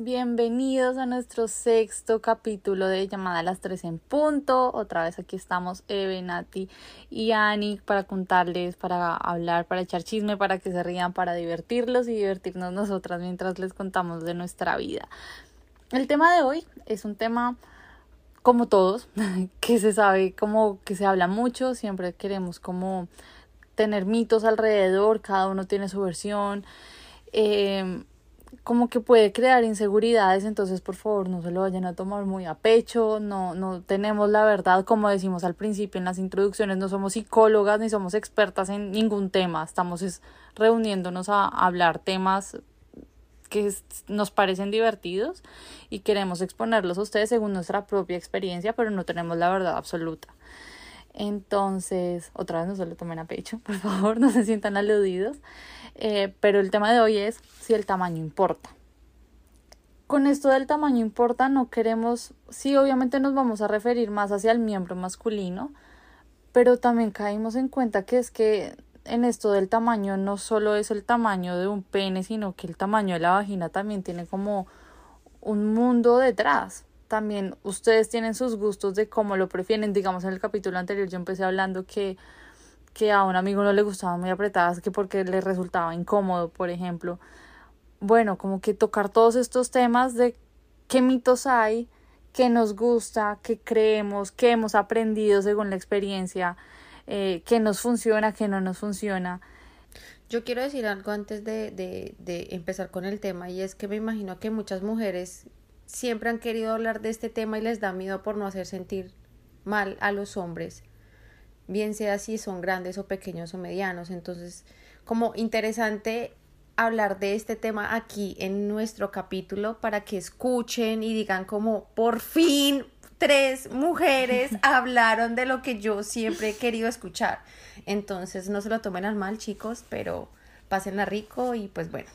Bienvenidos a nuestro sexto capítulo de Llamada a las Tres en Punto. Otra vez aquí estamos Eve, Nati y Ani para contarles, para hablar, para echar chisme, para que se rían, para divertirlos y divertirnos nosotras mientras les contamos de nuestra vida. El tema de hoy es un tema como todos, que se sabe, como que se habla mucho, siempre queremos como tener mitos alrededor, cada uno tiene su versión. Eh, como que puede crear inseguridades, entonces por favor no se lo vayan a tomar muy a pecho, no, no tenemos la verdad, como decimos al principio en las introducciones, no somos psicólogas ni somos expertas en ningún tema, estamos es reuniéndonos a hablar temas que nos parecen divertidos y queremos exponerlos a ustedes según nuestra propia experiencia, pero no tenemos la verdad absoluta. Entonces, otra vez no se lo tomen a pecho, por favor, no se sientan aludidos. Eh, pero el tema de hoy es si el tamaño importa. Con esto del tamaño importa, no queremos, sí, obviamente nos vamos a referir más hacia el miembro masculino, pero también caímos en cuenta que es que en esto del tamaño no solo es el tamaño de un pene, sino que el tamaño de la vagina también tiene como un mundo detrás. También ustedes tienen sus gustos de cómo lo prefieren. Digamos, en el capítulo anterior yo empecé hablando que que a un amigo no le gustaban muy apretadas, que porque le resultaba incómodo, por ejemplo. Bueno, como que tocar todos estos temas de qué mitos hay, qué nos gusta, qué creemos, qué hemos aprendido según la experiencia, eh, qué nos funciona, qué no nos funciona. Yo quiero decir algo antes de, de, de empezar con el tema y es que me imagino que muchas mujeres siempre han querido hablar de este tema y les da miedo por no hacer sentir mal a los hombres bien sea si son grandes o pequeños o medianos. Entonces, como interesante hablar de este tema aquí en nuestro capítulo para que escuchen y digan como por fin tres mujeres hablaron de lo que yo siempre he querido escuchar. Entonces, no se lo tomen al mal, chicos, pero pásenla rico y pues bueno.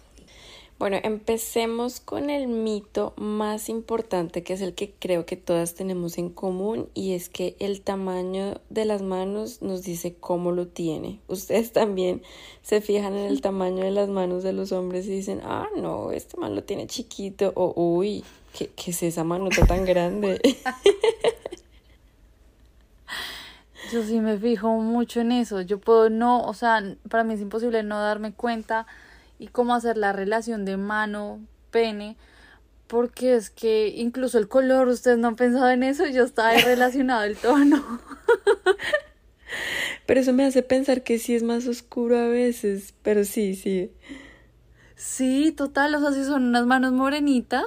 Bueno, empecemos con el mito más importante que es el que creo que todas tenemos en común y es que el tamaño de las manos nos dice cómo lo tiene. Ustedes también se fijan en el tamaño de las manos de los hombres y dicen, ah, no, este man lo tiene chiquito o uy, ¿qué, qué es esa manota tan grande? Yo sí me fijo mucho en eso. Yo puedo no, o sea, para mí es imposible no darme cuenta y cómo hacer la relación de mano, pene, porque es que incluso el color, ustedes no han pensado en eso, yo estaba relacionado el tono. Pero eso me hace pensar que sí es más oscuro a veces, pero sí, sí. Sí, total, o sea, si son unas manos morenitas,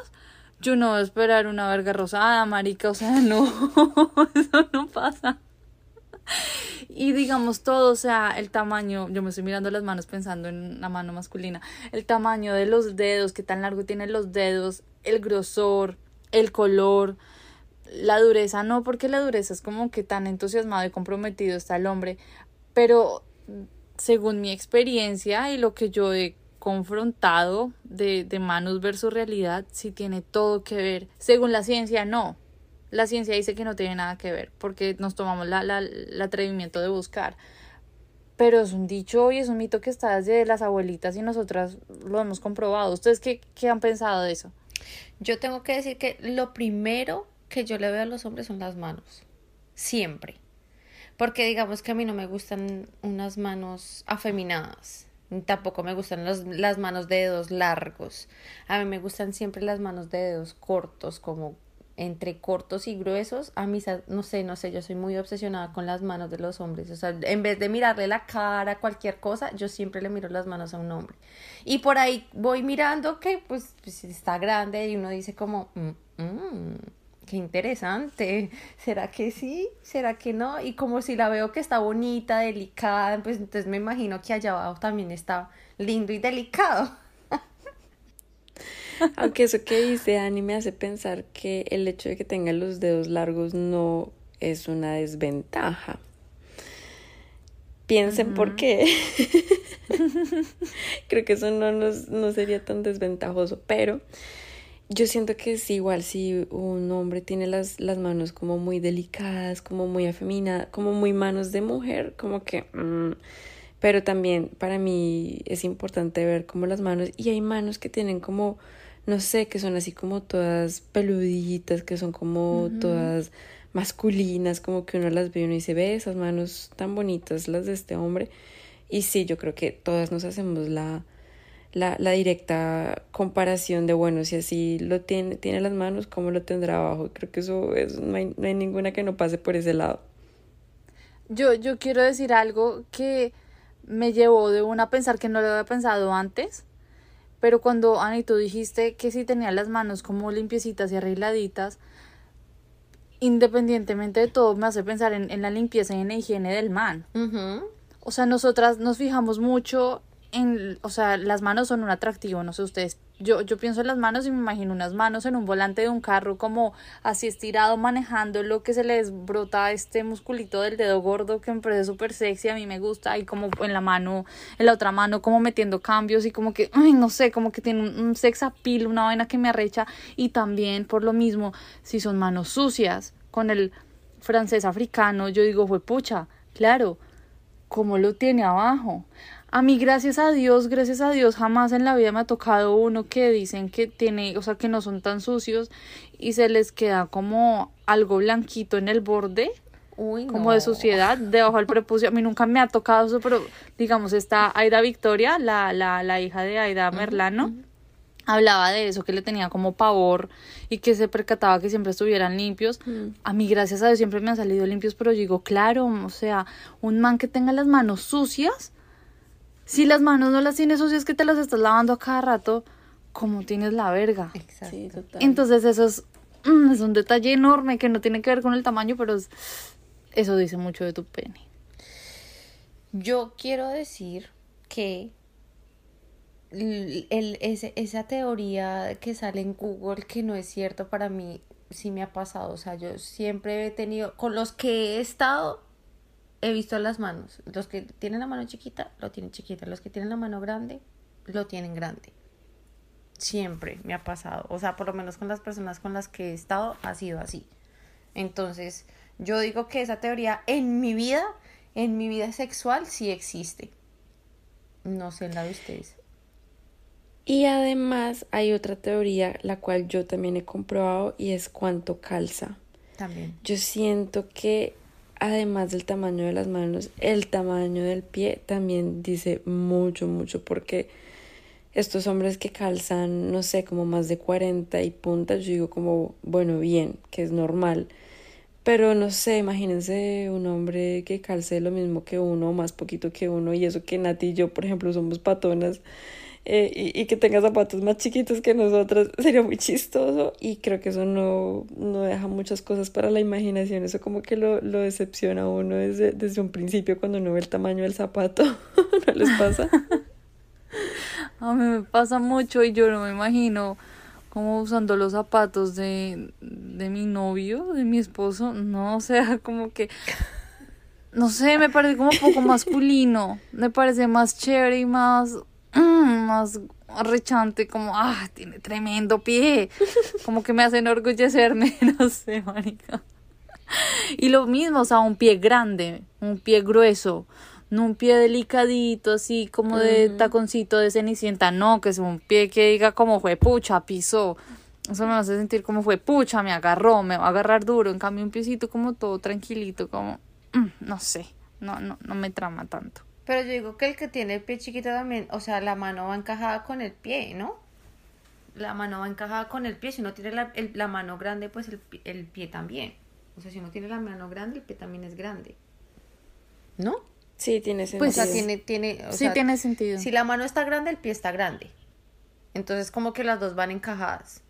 yo no voy a esperar una verga rosada, marica, o sea, no, eso no pasa. Y digamos todo, o sea, el tamaño, yo me estoy mirando las manos pensando en la mano masculina, el tamaño de los dedos, qué tan largo tienen los dedos, el grosor, el color, la dureza, no porque la dureza es como que tan entusiasmado y comprometido está el hombre, pero según mi experiencia y lo que yo he confrontado de, de manos versus realidad, sí tiene todo que ver. Según la ciencia, no la ciencia dice que no tiene nada que ver porque nos tomamos la, la, el atrevimiento de buscar. Pero es un dicho y es un mito que está desde las abuelitas y nosotras lo hemos comprobado. ¿Ustedes qué, qué han pensado de eso? Yo tengo que decir que lo primero que yo le veo a los hombres son las manos. Siempre. Porque digamos que a mí no me gustan unas manos afeminadas. Tampoco me gustan los, las manos de dedos largos. A mí me gustan siempre las manos de dedos cortos, como entre cortos y gruesos, a mí, no sé, no sé, yo soy muy obsesionada con las manos de los hombres. O sea, en vez de mirarle la cara, cualquier cosa, yo siempre le miro las manos a un hombre. Y por ahí voy mirando que, pues, pues está grande y uno dice como, mm, mm, qué interesante. ¿Será que sí? ¿Será que no? Y como si la veo que está bonita, delicada, pues entonces me imagino que allá abajo también está lindo y delicado. Aunque eso que dice Ani me hace pensar que el hecho de que tenga los dedos largos no es una desventaja. Piensen por qué. Creo que eso no, nos, no sería tan desventajoso, pero yo siento que es igual si un hombre tiene las, las manos como muy delicadas, como muy afeminadas, como muy manos de mujer, como que... Mm, pero también para mí es importante ver como las manos y hay manos que tienen como, no sé, que son así como todas peluditas, que son como todas masculinas, como que uno las ve y uno dice, ve esas manos tan bonitas, las de este hombre. Y sí, yo creo que todas nos hacemos la, la, la directa comparación de, bueno, si así lo tiene, tiene las manos, ¿cómo lo tendrá abajo? Creo que eso es, no hay, no hay ninguna que no pase por ese lado. Yo, yo quiero decir algo que me llevó de una a pensar que no lo había pensado antes, pero cuando Ani tú dijiste que si tenía las manos como limpiecitas y arregladitas, independientemente de todo, me hace pensar en, en la limpieza y en la higiene del man. O sea, nosotras nos fijamos mucho o sea, las manos son un atractivo, no sé ustedes. Yo, yo pienso en las manos y me imagino unas manos en un volante de un carro como así estirado manejando lo que se les brota este musculito del dedo gordo que me parece súper sexy, a mí me gusta y como en la mano, en la otra mano como metiendo cambios y como que, ay, no sé, como que tiene un, un sex appeal, una vaina que me arrecha y también por lo mismo, si son manos sucias, con el francés africano, yo digo, fue pucha, claro, ¿cómo lo tiene abajo? A mí, gracias a Dios, gracias a Dios, jamás en la vida me ha tocado uno que dicen que tiene, o sea, que no son tan sucios y se les queda como algo blanquito en el borde. Uy, como de suciedad debajo del prepucio. A mí nunca me ha tocado eso, pero digamos, está Aida Victoria, la, la, la hija de Aida Merlano, hablaba de eso, que le tenía como pavor y que se percataba que siempre estuvieran limpios. A mí, gracias a Dios, siempre me han salido limpios, pero digo, claro, o sea, un man que tenga las manos sucias, si las manos no las tienes sucias que te las estás lavando a cada rato, ¿cómo tienes la verga? Exacto. Sí, total. Entonces eso es, mm, es un detalle enorme que no tiene que ver con el tamaño, pero es- eso dice mucho de tu pene. Yo quiero decir que el, el- ese- esa teoría que sale en Google que no es cierto para mí sí me ha pasado. O sea, yo siempre he tenido, con los que he estado, he visto las manos. Los que tienen la mano chiquita, lo tienen chiquita. Los que tienen la mano grande, lo tienen grande. Siempre me ha pasado. O sea, por lo menos con las personas con las que he estado, ha sido así. Entonces, yo digo que esa teoría en mi vida, en mi vida sexual, sí existe. No sé en la de ustedes. Y además hay otra teoría, la cual yo también he comprobado, y es cuánto calza. También. Yo siento que además del tamaño de las manos, el tamaño del pie también dice mucho, mucho, porque estos hombres que calzan, no sé, como más de 40 y puntas, yo digo como, bueno, bien, que es normal. Pero no sé, imagínense un hombre que calce lo mismo que uno, más poquito que uno, y eso que Nati y yo, por ejemplo, somos patonas, eh, y, y que tenga zapatos más chiquitos que nosotras, sería muy chistoso, y creo que eso no, no deja muchas cosas para la imaginación, eso como que lo, lo decepciona a uno desde, desde un principio cuando uno ve el tamaño del zapato, ¿no les pasa? A mí me pasa mucho y yo no me imagino como usando los zapatos de, de mi novio, de mi esposo. No, o sea, como que, no sé, me parece como un poco masculino. Me parece más chévere y más, mm, más rechante, como, ah, tiene tremendo pie. Como que me hace enorgullecerme, no sé, marica. Y lo mismo, o sea, un pie grande, un pie grueso, no un pie delicadito, así como de taconcito de cenicienta, no, que es un pie que diga como fue pucha, pisó. Eso me hace sentir como fue pucha, me agarró, me va a agarrar duro. En cambio, un piecito como todo tranquilito, como, mm, no sé, no, no, no me trama tanto. Pero yo digo que el que tiene el pie chiquito también, o sea, la mano va encajada con el pie, ¿no? La mano va encajada con el pie. Si uno tiene la, el- la mano grande, pues el, el pie también. O sea, si uno tiene la mano grande, el pie también es grande. ¿No? Sí, tiene sentido. Pues, o sea, tiene, tiene, o sí, sea, tiene sentido. Si la mano está grande, el pie está grande. Entonces, como que las dos van encajadas.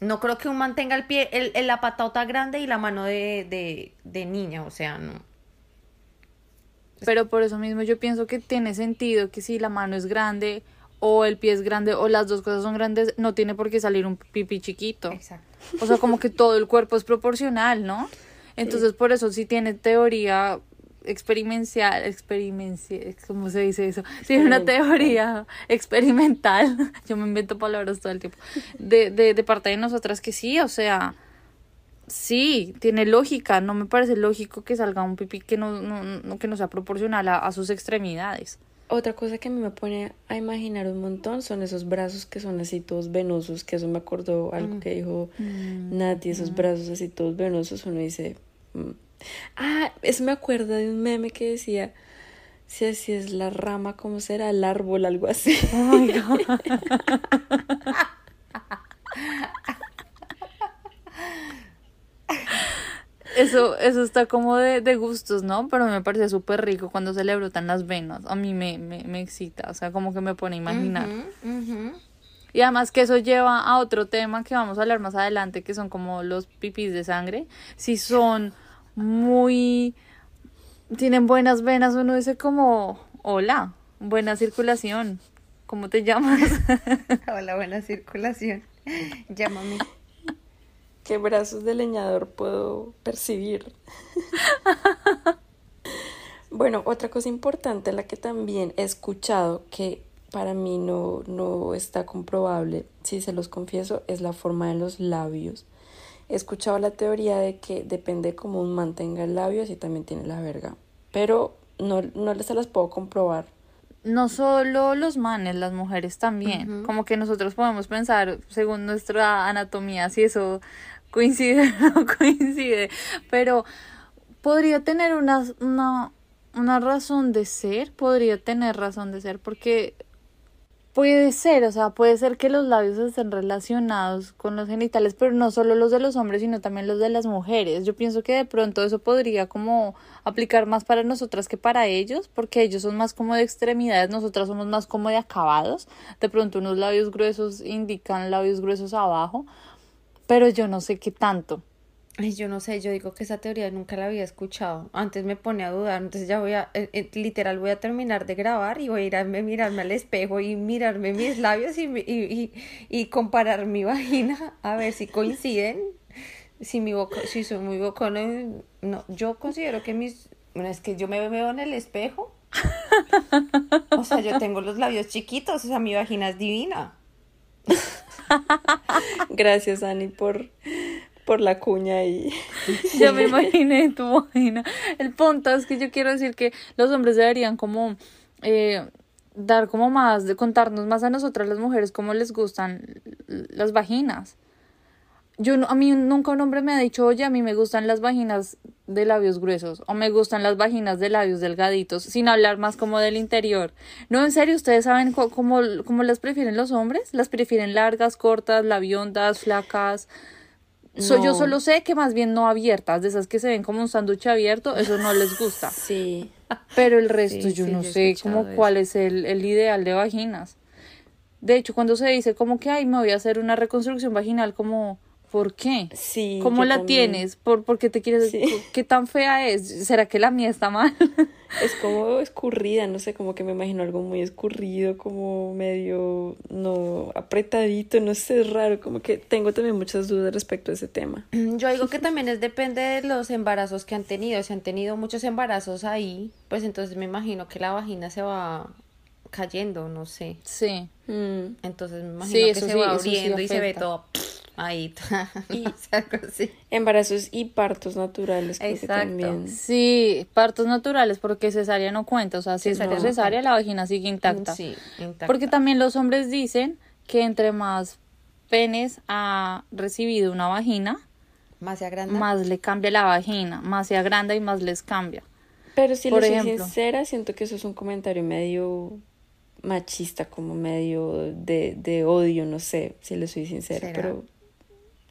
No creo que un man tenga el pie, el, el- la patota grande y la mano de, de, de niña, o sea, no. Pero por eso mismo yo pienso que tiene sentido que si la mano es grande o el pie es grande o las dos cosas son grandes, no tiene por qué salir un pipí chiquito. Exacto. O sea, como que todo el cuerpo es proporcional, ¿no? Entonces, por eso sí tiene teoría experimental, experimental, ¿cómo se dice eso? Tiene una teoría experimental, yo me invento palabras todo el tiempo, de, de, de parte de nosotras que sí, o sea, sí, tiene lógica, no me parece lógico que salga un pipí que no, no, no que no sea proporcional a, a sus extremidades. Otra cosa que a mí me pone a imaginar un montón son esos brazos que son así todos venosos, que eso me acordó algo que dijo Nati, esos brazos así todos venosos, uno dice... mm. Ah, eso me acuerda de un meme que decía, si así es la rama, ¿cómo será el árbol? Algo así. Oh my God. Eso, eso está como de, de gustos, ¿no? Pero me parece súper rico cuando se le brotan las venas. A mí me, me, me excita, o sea, como que me pone a imaginar. Y además que eso lleva a otro tema que vamos a hablar más adelante, que son como los pipis de sangre. Si son muy... tienen buenas venas, uno dice como, hola, buena circulación. ¿Cómo te llamas? Hola, buena circulación. Llámame. ¿Qué brazos de leñador puedo percibir? bueno, otra cosa importante, la que también he escuchado, que para mí no, no está comprobable, si se los confieso, es la forma de los labios. He escuchado la teoría de que depende cómo un man tenga el labio, así también tiene la verga. Pero no, no se las puedo comprobar. no solo los manes, las mujeres también. Como que nosotros podemos pensar, según nuestra anatomía, si eso coincide o no coincide. Pero podría tener una, una, una razón de ser, podría tener razón de ser, porque puede ser, o sea, puede ser que los labios estén relacionados con los genitales, pero no solo los de los hombres, sino también los de las mujeres. Yo pienso que de pronto eso podría como aplicar más para nosotras que para ellos, porque ellos son más como de extremidades, nosotras somos más como de acabados. De pronto unos labios gruesos indican labios gruesos abajo, pero yo no sé qué tanto. Yo no sé, yo digo que esa teoría nunca la había escuchado. Antes me pone a dudar, entonces ya voy a, eh, eh, literal, voy a terminar de grabar y voy a ir a me- mirarme al espejo y mirarme mis labios y, y, comparar mi vagina a ver si coinciden. Si mi si soy muy bocona, no, yo considero que mis, bueno, es que yo me veo en el espejo. O sea, yo tengo los labios chiquitos, o sea, mi vagina es divina. Gracias, Ani, por, por la cuña y... Ya me imaginé tu vagina. El punto es que yo quiero decir que los hombres deberían como eh, dar como más, de contarnos más a nosotras las mujeres cómo les gustan las vaginas. Yo no- a mí nunca un hombre me ha dicho, oye, a mí me gustan las vaginas de labios gruesos o me gustan las vaginas de labios delgaditos, sin hablar más como del interior. No, en serio, ¿ustedes saben cómo, cómo las prefieren los hombres? ¿Las prefieren largas, cortas, labiondas, flacas? So- yo No. solo sé que más bien no abiertas, de esas que se ven como un sándwich abierto, eso no les gusta. Sí. Pero el resto Sí, yo sí, no sé como eso. cuál es el, el ideal de vaginas. De hecho, cuando se dice como que, ay, me voy a hacer una reconstrucción vaginal, como, ¿por qué? Sí. ¿Cómo la también. tienes? ¿Por, ¿Por qué te quieres? Sí. ¿Qué tan fea es? ¿Será que la mía está mal? Es como escurrida, no sé, como que me imagino algo muy escurrido, como medio, no, apretadito, no sé, es raro, como que tengo también muchas dudas respecto a ese tema. Yo digo que también es depende de los embarazos que han tenido. Si han tenido muchos embarazos ahí, pues entonces me imagino que la vagina se va cayendo, no sé. Sí. Mm. Entonces me imagino Sí, que se sí, va abriendo y se ve todo ahí. Y- así. Embarazos y partos naturales, creo que Exacto. también. Sí, partos naturales, porque cesárea no cuenta. O sea, si Cesárea es no por cesárea, la vagina sigue intacta. Sí, intacta. Porque también los hombres dicen que entre más penes ha recibido una vagina, Más se agranda. más le cambia la vagina, más se agranda y más les cambia. Pero si Por le soy sincera, siento que eso es un comentario medio machista, como medio de, de odio, no sé, si le soy sincera. ¿Será? Pero,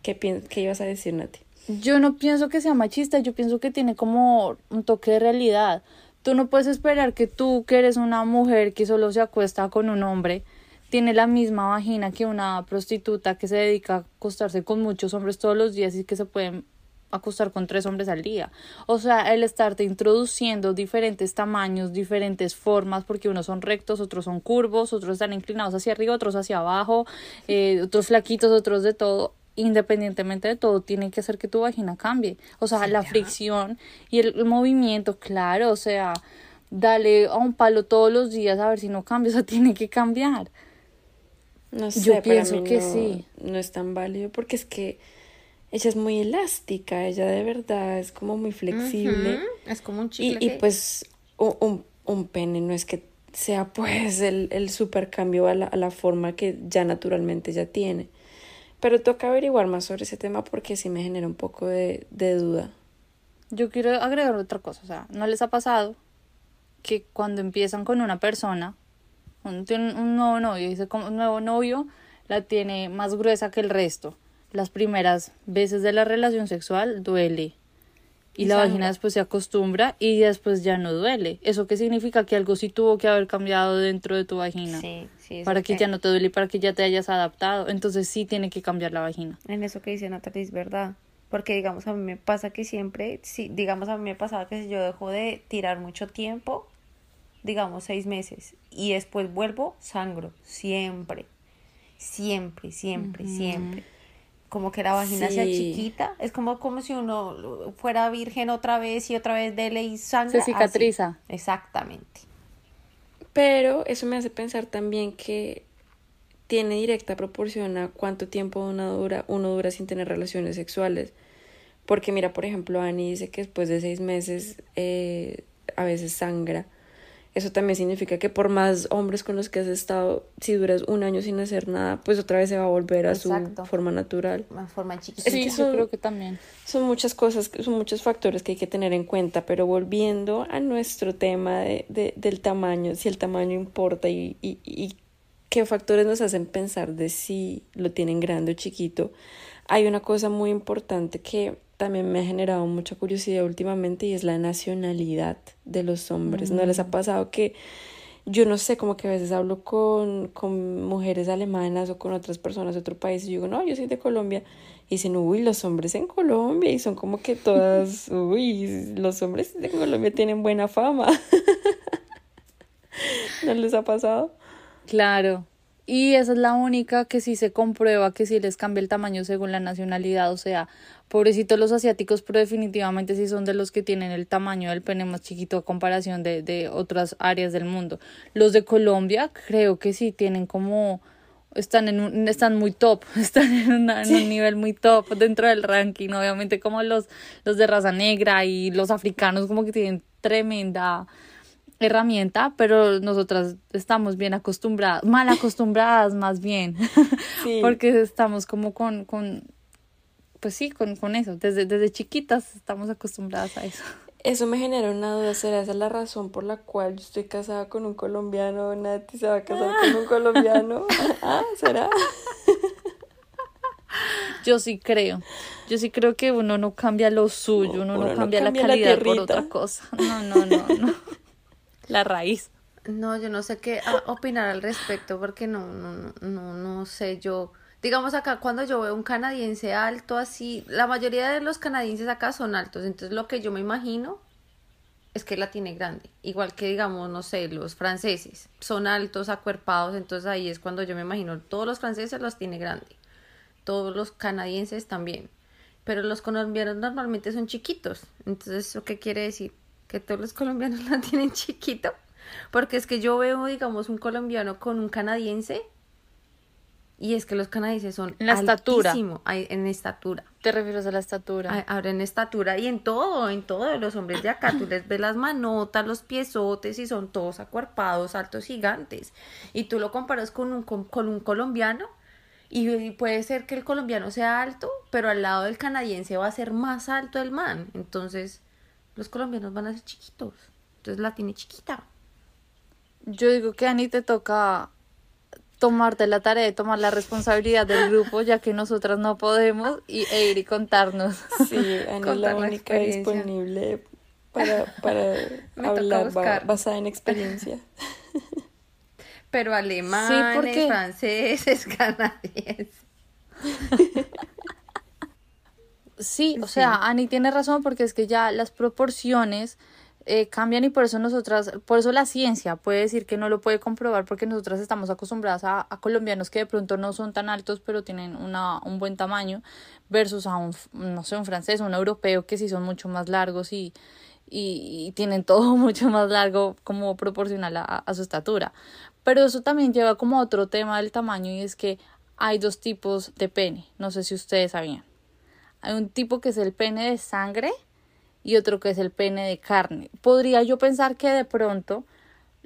¿qué, ¿qué ibas a decir, Nati? Yo no pienso que sea machista, yo pienso que tiene como un toque de realidad. Tú no puedes esperar que tú, que eres una mujer que solo se acuesta con un hombre, tiene la misma vagina que una prostituta que se dedica a acostarse con muchos hombres todos los días y que se pueden acostar con tres hombres al día. O sea, el estarte introduciendo diferentes tamaños, diferentes formas, porque unos son rectos, otros son curvos, otros están inclinados hacia arriba, otros hacia abajo, eh, otros flaquitos, otros de todo. Independientemente de todo, tiene que hacer que tu vagina cambie. O sea, la fricción y el, movimiento, claro, o sea, dale a un palo todos los días a ver si no cambia, o sea, tiene que cambiar. No sé, Yo pienso que sí. No es tan válido porque es que ella es muy elástica, ella de verdad es como muy flexible. Es como un chicle. Y, y pues un, un, pene no es que sea pues el, el super cambio a la, a la forma que ya naturalmente ya tiene. Pero toca averiguar más sobre ese tema porque sí me genera un poco de, de duda. Yo quiero agregar otra cosa, o sea, ¿no les ha pasado que cuando empiezan con una persona, cuando tienen un nuevo novio, dice como un nuevo novio, la tiene más gruesa que el resto? las primeras veces de la relación sexual duele. Y, la vagina después se acostumbra y después ya no duele. ¿Eso qué significa? Que algo sí tuvo que haber cambiado dentro de tu vagina. Sí, sí. Para que, ya no te duele y para que ya te hayas adaptado. Entonces sí tiene que cambiar la vagina. En eso que dice Natalie es verdad. Porque digamos a mí me pasa que siempre, sí, digamos a mí me pasaba que si yo dejo de tirar mucho tiempo, digamos seis meses, y después vuelvo, sangro. Siempre. Siempre, siempre, siempre como que la vagina sea chiquita. Es como, como si uno fuera virgen otra vez y otra vez dele y sangre. Se cicatriza. Exactamente. Pero eso me hace pensar también que tiene directa proporción a cuánto tiempo uno dura, uno dura sin tener relaciones sexuales. Porque mira, por ejemplo, Annie dice que después de seis meses eh, a veces sangra eso también significa que por más hombres con los que has estado, si duras un año sin hacer nada, pues otra vez se va a volver a su forma natural. Una forma chiquita. Sí, yo creo que también. Son muchas cosas, son muchos factores que hay que tener en cuenta, pero volviendo a nuestro tema de, de del tamaño, si el tamaño importa y, y, y qué factores nos hacen pensar de si lo tienen grande o chiquito, hay una cosa muy importante que también me ha generado mucha curiosidad últimamente y es la nacionalidad de los hombres. ¿No les ha mm. pasado que yo no sé, como que a veces hablo con, con mujeres alemanas o con otras personas de otro país y yo digo, no, yo soy de Colombia. Y dicen, uy, los hombres en Colombia. Y son como que todas, uy, los hombres de Colombia tienen buena fama. ¿No les ha pasado? Claro, y esa es la única que sí se comprueba que sí les cambia el tamaño según la nacionalidad. O sea, pobrecitos los asiáticos, pero definitivamente sí son de los que tienen el tamaño del pene más chiquito a comparación de, de otras áreas del mundo. Los de Colombia creo que sí tienen como están en un, están muy top, están en, en, un nivel muy top dentro del ranking, obviamente como los, los de raza negra y los africanos como que tienen tremenda herramienta, pero nosotras estamos bien acostumbradas, mal acostumbradas más bien, porque estamos como con, con pues sí, con, con eso, desde, desde chiquitas estamos acostumbradas a eso. Eso me genera una duda, ¿será esa la razón por la cual yo estoy casada con un colombiano? Nati se va a casar con un colombiano. ¿Ah, ¿Será? Yo sí creo. Yo sí creo que uno no cambia lo suyo, uno, no cambia, la calidad por otra cosa. No, no, no, no la raíz. No, yo no sé qué opinar al respecto porque no, no, no, no sé, yo, digamos acá cuando yo veo un canadiense alto así, la mayoría de los canadienses acá son altos, entonces lo que yo me imagino es que la tiene grande, igual que digamos, no sé, los franceses son altos, acuerpados, entonces ahí es cuando yo me imagino, todos los franceses los tiene grande, todos los canadienses también, pero los colombianos normalmente son chiquitos, entonces ¿eso qué quiere decir? Que todos los colombianos la tienen chiquito. Porque es que yo veo, digamos, un colombiano con un canadiense y es que los canadienses son en la estatura. En estatura. ¿Te refieres a la estatura? Ahora en estatura y en todo, en todo. Los hombres de acá, tú les ves las manotas, los piezotes y son todos acuerpados, altos, gigantes. Y tú lo comparas con un, con, con un colombiano y puede ser que el colombiano sea alto, pero al lado del canadiense va a ser más alto el man. Entonces, los colombianos van a ser chiquitos. Entonces la tiene chiquita. Yo digo que a Ani te toca tomarte la tarea de tomar la responsabilidad del grupo, ya que nosotras no podemos, y, e ir y contarnos. Sí, Ani es la única disponible para, para hablar basada en experiencia. Pero alemanes, franceses, canadienses. Sí, o sea, Ani tiene razón porque es que ya las proporciones eh, cambian y por eso nosotras, por eso la ciencia puede decir que no lo puede comprobar porque nosotras estamos acostumbradas a, a colombianos que de pronto no son tan altos pero tienen una, un buen tamaño versus a un, no sé, un francés, un europeo que sí son mucho más largos y, y, tienen todo mucho más largo como proporcional a, a su estatura. Pero eso también lleva como a otro tema del tamaño y es que hay dos tipos de pene, no sé si ustedes sabían. Hay un tipo que es el pene de sangre y otro que es el pene de carne. Podría yo pensar que de pronto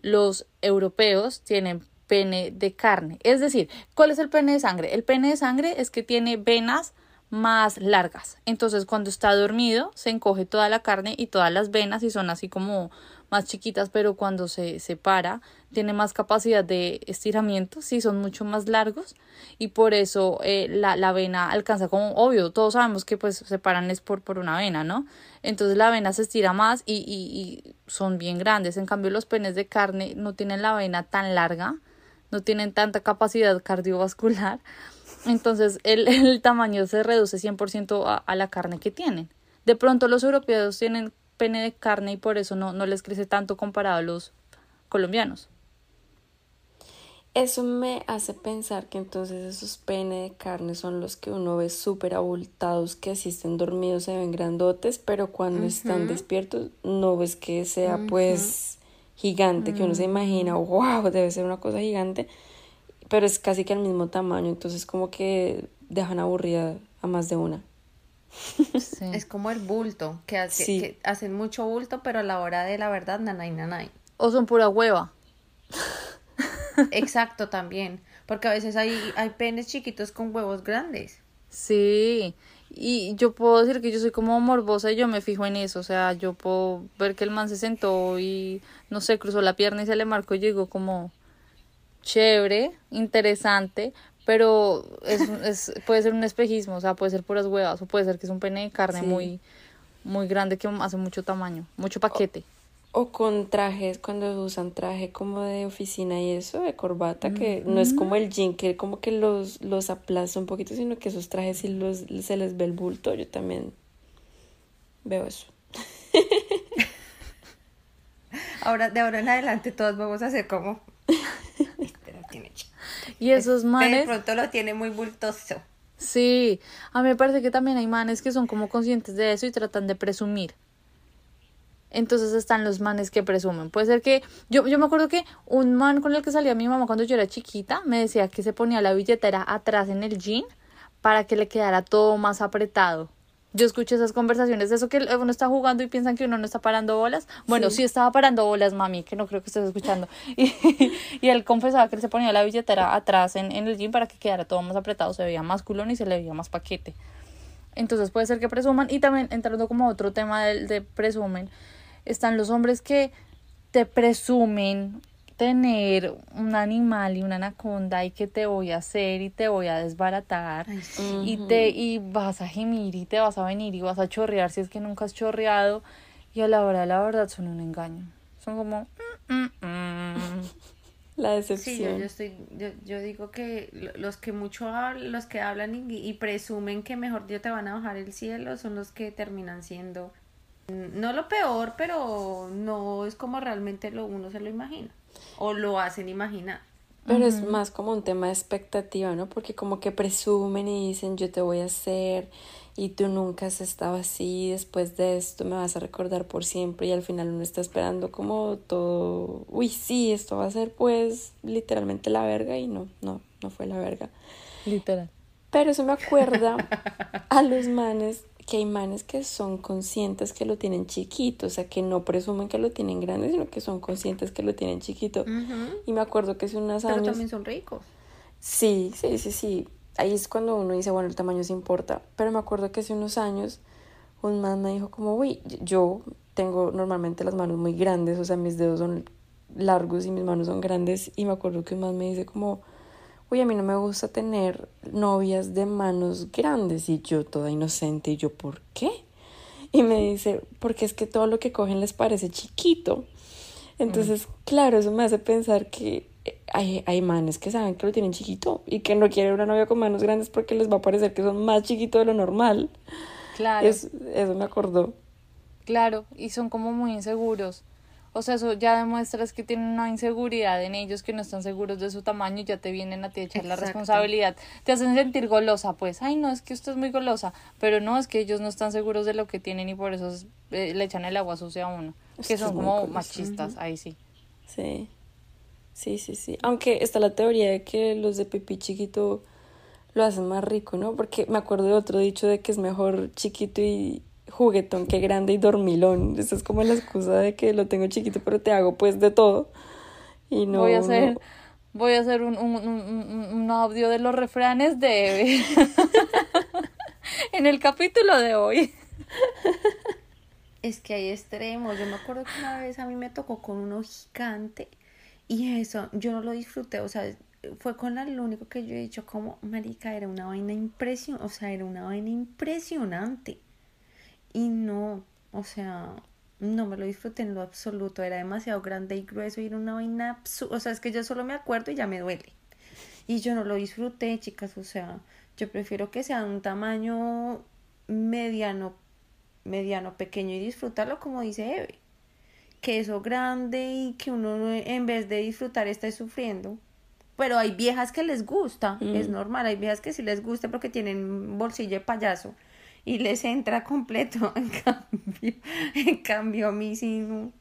los europeos tienen pene de carne. Es decir, ¿cuál es el pene de sangre? El pene de sangre es que tiene venas más largas. Entonces, cuando está dormido, se encoge toda la carne y todas las venas y son así como más chiquitas, pero cuando se separa tiene más capacidad de estiramiento, sí, son mucho más largos y por eso eh, la, la, vena alcanza como obvio, todos sabemos que pues separan es por, por una vena, ¿no? Entonces la vena se estira más y, y, y son bien grandes, en cambio los penes de carne no tienen la vena tan larga, no tienen tanta capacidad cardiovascular, entonces el, el tamaño se reduce 100% a, a la carne que tienen. De pronto los europeos tienen pene de carne y por eso no, no les crece tanto comparado a los colombianos. Eso me hace pensar que entonces esos pene de carne son los que uno ve súper abultados, que si estén dormidos se ven grandotes, pero cuando están despiertos no ves que sea pues gigante, que uno se imagina, wow, debe ser una cosa gigante, pero es casi que al mismo tamaño, entonces como que dejan aburrida a más de una. Es como el bulto, que, hace, hacen mucho bulto, pero a la hora de la verdad, nanay, nanay. O son pura hueva. Exacto, también. Porque a veces hay, hay penes chiquitos con huevos grandes. Sí, y yo puedo decir que yo soy como morbosa y yo me fijo en eso. O sea, yo puedo ver que el man se sentó y, no sé, cruzó la pierna y se le marcó y llegó como chévere, interesante, pero es, es, puede ser un espejismo, o sea, puede ser puras huevas, o puede ser que es un pene de carne muy, muy grande que hace mucho tamaño, mucho paquete. O, con trajes, cuando usan traje como de oficina y eso, de corbata, que no es como el jean, que como que los, los aplaza un poquito, sino que esos trajes sí los, se les ve el bulto, yo también veo eso. ahora, de ahora en adelante todos vamos a hacer como... Y esos manes. De pronto lo tiene muy bultoso. Sí, a mí me parece que también hay manes que son como conscientes de eso y tratan de presumir. Entonces están los manes que presumen. Puede ser que yo, yo me acuerdo que un man con el que salía mi mamá cuando yo era chiquita me decía que se ponía la billetera atrás en el jean para que le quedara todo más apretado yo escuché esas conversaciones de eso que uno está jugando y piensan que uno no está parando bolas. Bueno, sí, estaba parando bolas, mami, que no creo que estés escuchando. Y, y él confesaba que él se ponía la billetera atrás en, en el gym para que quedara todo más apretado, se veía más culón y se le veía más paquete. Entonces puede ser que presuman. Y también entrando como otro tema de, de presumen, están los hombres que te presumen tener un animal y una anaconda y que te voy a hacer y te voy a desbaratar y te y vas a gemir y te vas a venir y vas a chorrear si es que nunca has chorreado y a la hora la verdad son un engaño. Son como mm, mm, mm". la decepción sí, yo, estoy yo, yo, digo que los que mucho los que hablan y, y presumen que mejor Dios te van a bajar el cielo son los que terminan siendo no lo peor pero no es como realmente lo uno se lo imagina o lo hacen imaginar. Pero es más como un tema de expectativa, ¿no? Porque como que presumen y dicen yo te voy a hacer y tú nunca has estado así, después de esto me vas a recordar por siempre y al final uno está esperando como todo, uy, sí, esto va a ser pues literalmente la verga y no, no, no fue la verga. Literal. Pero eso me acuerda a los manes que hay manes que son conscientes que lo tienen chiquito, o sea, que no presumen que lo tienen grande, sino que son conscientes que lo tienen chiquito. Y me acuerdo que hace unos años... Pero también son ricos. Sí, sí, sí, sí. Ahí es cuando uno dice, bueno, el tamaño se importa. Pero me acuerdo que hace unos años un man me dijo como, uy, yo tengo normalmente las manos muy grandes, o sea, mis dedos son largos y mis manos son grandes. Y me acuerdo que un man me dice como uy, a mí no me gusta tener novias de manos grandes y yo toda inocente y yo, ¿por qué? Y me dice, porque es que todo lo que cogen les parece chiquito. Entonces, claro, eso me hace pensar que hay, hay manes que saben que lo tienen chiquito y que no quieren una novia con manos grandes porque les va a parecer que son más chiquitos de lo normal. Claro. Es- eso me acordó. Claro, y son como muy inseguros. O sea, eso ya demuestras que tienen una inseguridad en ellos, que no están seguros de su tamaño y ya te vienen a ti a echar la responsabilidad. Te hacen sentir golosa, pues, ay, no, es que usted es muy golosa, pero no, es que ellos no están seguros de lo que tienen y por eso es- eh, le echan el agua sucia a uno. Que son como golosa. machistas, ahí sí. Sí. Sí, sí, sí. Aunque está la teoría de que los de pipí chiquito lo hacen más rico, ¿no? Porque me acuerdo de otro dicho de que es mejor chiquito y juguetón que grande y dormilón. Esa es como la excusa de que lo tengo chiquito, pero te hago pues de todo. Y no. voy a hacer, no- voy a hacer un, un, un, un- un audio de los refranes de Eve. en el capítulo de hoy. Es que hay extremos. Yo me acuerdo que una vez a mí me tocó con uno gigante y eso yo no lo disfruté. O sea, fue con la- lo único que yo he dicho como, marica, era una vaina impresionante. O sea, era una vaina impresionante. Y no, o sea, no me lo disfruté en lo absoluto. Era demasiado grande y grueso y era una vaina absurda. O sea, es que yo solo me acuerdo y ya me duele. Y yo no lo disfruté, chicas. O sea, yo prefiero que sea un tamaño mediano, mediano, pequeño y disfrutarlo como dice Eve. Que eso grande y que uno no- en vez de disfrutar esté sufriendo. Pero hay viejas que les gusta, es Mm. normal. Hay viejas que sí les gusta porque tienen bolsillo de payaso y les entra completo. En cambio, en cambio a mí sí no,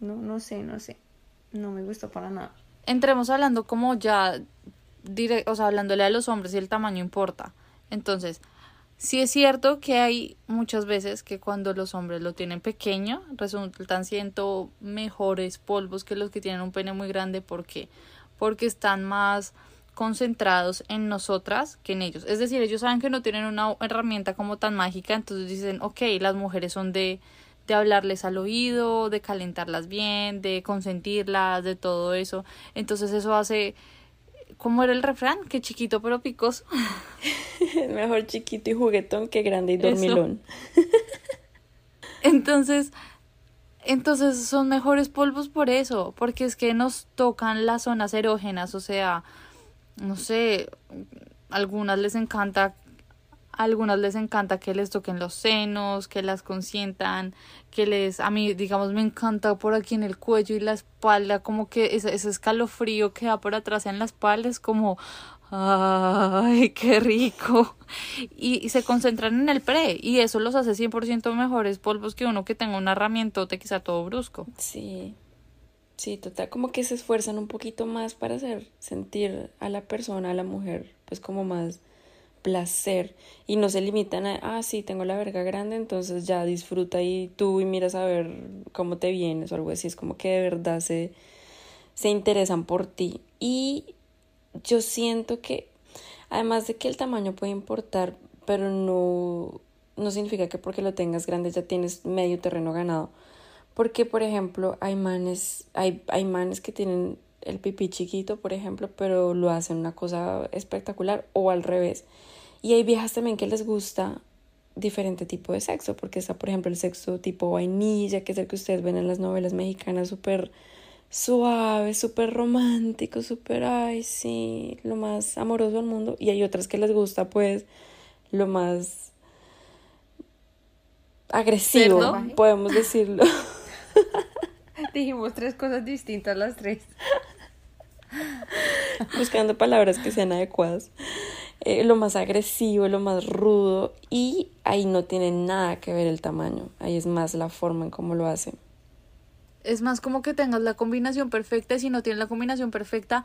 no, no sé, no sé. No me gustó para nada. entremos hablando como ya, dire- o sea, hablándole a los hombres y el tamaño importa. Entonces, sí es cierto que hay muchas veces que cuando los hombres lo tienen pequeño, resultan siendo mejores polvos que los que tienen un pene muy grande. ¿Por qué? Porque están más concentrados en nosotras que en ellos. Es decir, ellos saben que no tienen una herramienta como tan mágica, entonces dicen, ok, las mujeres son de de hablarles al oído, de calentarlas bien, de consentirlas, de todo eso. Entonces eso hace, ¿cómo era el refrán? Que chiquito pero picoso. Mejor chiquito y juguetón que grande y Eso. dormilón. Entonces, entonces son mejores polvos por eso, porque es que nos tocan las zonas erógenas, o sea, no sé, algunas les encanta, algunas les encanta que les toquen los senos, que las consientan, que les, a mí, digamos, me encanta por aquí en el cuello y la espalda, como que ese, ese escalofrío que da por atrás en la espalda es como, ay, qué rico. Y, y se concentran en el pre, y eso los hace 100% mejores polvos que uno que tenga una herramientota que sea todo brusco. Sí. Sí, total. Como que se esfuerzan un poquito más para hacer sentir a la persona, a la mujer, pues como más placer. Y no se limitan a, ah, sí, tengo la verga grande, entonces ya disfruta y tú y miras a ver cómo te vienes o algo así. Es como que de verdad se, se interesan por ti. Y yo siento que, además de que el tamaño puede importar, pero no, no significa que porque lo tengas grande ya tienes medio terreno ganado. Porque, por ejemplo, hay manes, hay, hay manes que tienen el pipí chiquito, por ejemplo, pero lo hacen una cosa espectacular o al revés. Y hay viejas también que les gusta diferente tipo de sexo, porque está, por ejemplo, el sexo tipo vainilla, que es el que ustedes ven en las novelas mexicanas, súper suave, súper romántico, súper, ay, sí, lo más amoroso del mundo. Y hay otras que les gusta, pues, lo más agresivo, ¿Cerdo? podemos decirlo. Dijimos tres cosas distintas las tres. buscando palabras que sean adecuadas. Eh, lo más agresivo, lo más rudo y ahí no tiene nada que ver el tamaño, ahí es más la forma en cómo lo hacen. Es más como que tengas la combinación perfecta y si no tienes la combinación perfecta,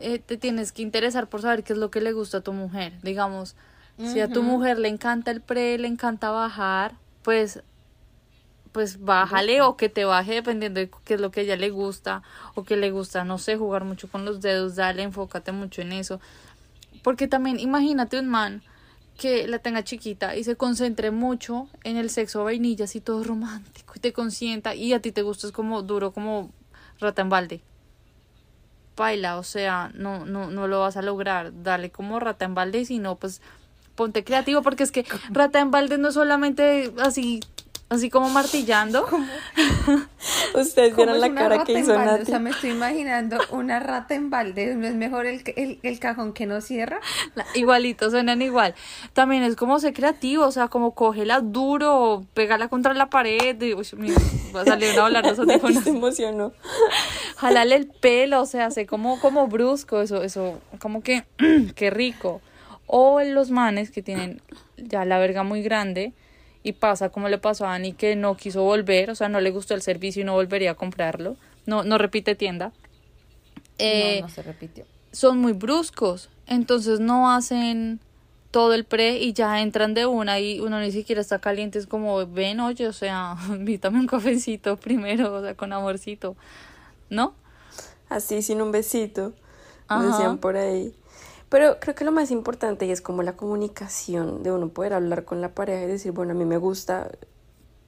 eh, te tienes que interesar por saber qué es lo que le gusta a tu mujer. Digamos, si a tu mujer le encanta el pre, le encanta bajar, pues pues bájale o que te baje dependiendo de qué es lo que a ella le gusta o que le gusta, no sé, jugar mucho con los dedos, dale, enfócate mucho en eso. Porque también imagínate un man que la tenga chiquita y se concentre mucho en el sexo vainilla así todo romántico y te consienta y a ti te gusta es como duro como rata en balde. Baila, o sea, no, no, no lo vas a lograr. Dale como rata en balde, sino pues ponte creativo porque es que rata en balde no es solamente así así como martillando. Ustedes ¿Cómo vieron la una cara que hizo balde? O Nati. sea, me estoy imaginando una rata en balde. ¿No es mejor el, el, el cajón que no cierra? La- Igualito, suenan igual. También es como ser creativo, o sea, como cógela duro, pégala contra la pared. y- uy, mi- va a salir a volar los Nati audífonos. se emocionó. Jalale el pelo, o sea, hace como, como brusco, eso, eso, como que, qué rico. O en los manes que tienen ya la verga muy grande y pasa como le pasó a Ani que no quiso volver, o sea, no le gustó el servicio y no volvería a comprarlo. No, no repite tienda. Eh, no, no se repitió. son muy bruscos, entonces no hacen todo el pre y ya entran de una y uno ni siquiera está caliente, es como, ven, oye, o sea, invítame un cafecito primero, o sea, con amorcito, ¿no? Así, sin un besito. Ajá. Decían por ahí. Pero creo que lo más importante es como la comunicación de uno poder hablar con la pareja y decir, bueno, a mí me gusta,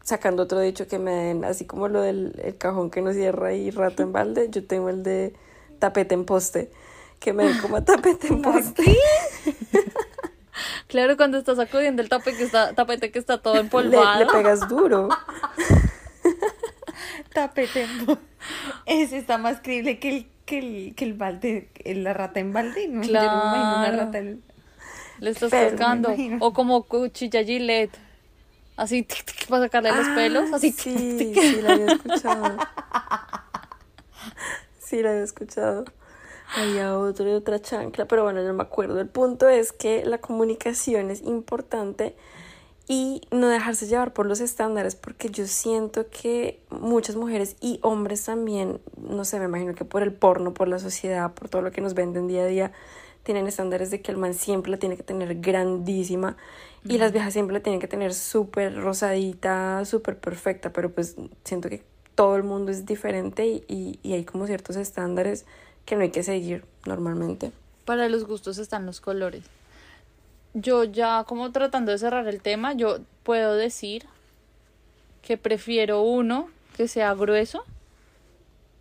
sacando otro dicho que me den, así como lo del el cajón que no cierra y rato en balde, yo tengo el de tapete en poste, que me den como tapete en poste. Claro, cuando estás sacudiendo el tapete que está, tapete que está todo Le, empolvado. le pegas duro. Tapete en bo- Ese está más creíble que el, que el, que el balde, el- la rata en balde. ¿no? Yo no me imagino una Claro. rata en... Le estás Pero cascando. O como cuchilla Gillette. Así, tic, tic, para sacarle los pelos. Así, Sí, tic. sí, la había escuchado. Sí, la había escuchado. Había otro y otra chancla, pero bueno, no me acuerdo. El punto es que la comunicación es importante y no dejarse llevar por los estándares, porque yo siento que muchas mujeres y hombres también, no sé, me imagino que por el porno, por la sociedad, por todo lo que nos venden día a día, tienen estándares de que el man siempre la tiene que tener grandísima y las viejas siempre la tienen que tener súper rosadita, súper perfecta, pero pues siento que todo el mundo es diferente y, y, y hay como ciertos estándares que no hay que seguir normalmente. Para los gustos están los colores. Yo ya como tratando de cerrar el tema, yo puedo decir que prefiero uno que sea grueso.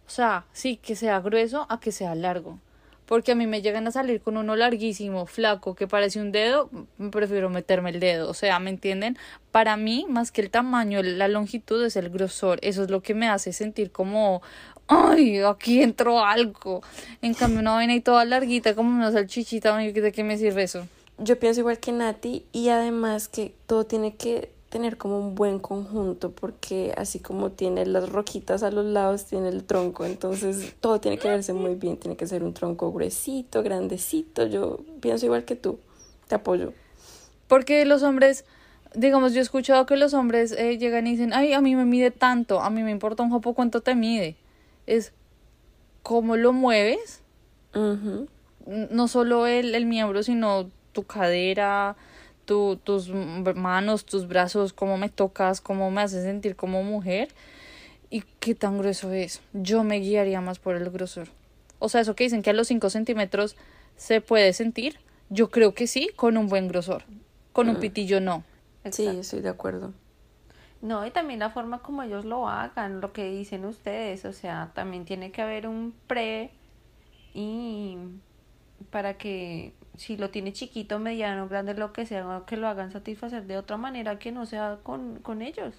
O sea, sí, que sea grueso a que sea largo. Porque a mí me llegan a salir con uno larguísimo, flaco, que parece un dedo, prefiero meterme el dedo. O sea, ¿me entienden? Para mí, más que el tamaño, la longitud es el grosor. Eso es lo que me hace sentir como, ay, aquí entró algo. En cambio, una vaina y toda larguita, como una salchichita, ¿de qué me sirve eso? Yo pienso igual que Nati y además que todo tiene que tener como un buen conjunto porque así como tiene las roquitas a los lados, tiene el tronco, entonces todo tiene que verse muy bien, tiene que ser un tronco gruesito, grandecito, yo pienso igual que tú, te apoyo. Porque los hombres, digamos, yo he escuchado que los hombres eh, llegan y dicen, ay, a mí me mide tanto, a mí me importa un jopo cuánto te mide. Es cómo lo mueves, n- no solo el, el miembro, sino tu cadera, tu, tus manos, tus brazos, cómo me tocas, cómo me haces sentir como mujer y qué tan grueso es. Yo me guiaría más por el grosor. O sea, eso que dicen que a los 5 centímetros se puede sentir, yo creo que sí, con un buen grosor. Con un pitillo no. Sí, estoy de acuerdo. No, y también la forma como ellos lo hagan, lo que dicen ustedes, o sea, también tiene que haber un pre y para que si lo tiene chiquito, mediano, grande, lo que sea, que lo hagan satisfacer de otra manera que no sea con, con ellos,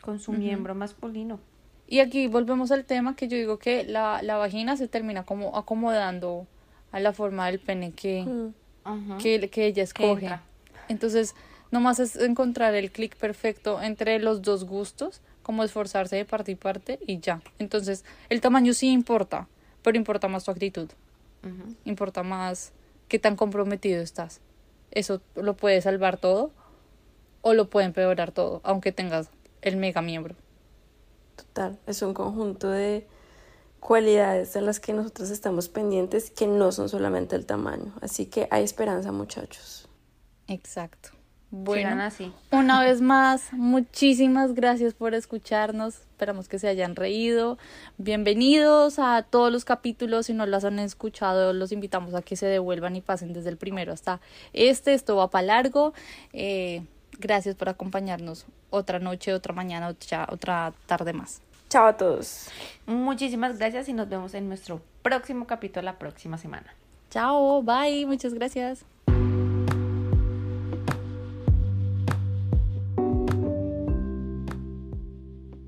con su miembro masculino. Y aquí volvemos al tema que yo digo que la, la vagina se termina como acomodando a la forma del pene que, Mm. Ajá. que, que ella escoge. entra. Entonces, nomás es encontrar el clic perfecto entre los dos gustos, como esforzarse de parte y parte y ya. Entonces, el tamaño sí importa, pero importa más tu actitud, importa más qué tan comprometido estás. Eso lo puede salvar todo o lo puede empeorar todo, aunque tengas el mega miembro. Total, es un conjunto de cualidades de las que nosotros estamos pendientes que no son solamente el tamaño. Así que hay esperanza, muchachos. Exacto. Bueno, así. una vez más, muchísimas gracias por escucharnos. Esperamos que se hayan reído. Bienvenidos a todos los capítulos. Si no los han escuchado, los invitamos a que se devuelvan y pasen desde el primero hasta este. Esto va para largo. Eh, gracias por acompañarnos otra noche, otra mañana, otra, otra tarde más. Chao a todos. Muchísimas gracias y nos vemos en nuestro próximo capítulo la próxima semana. Chao, bye, muchas gracias.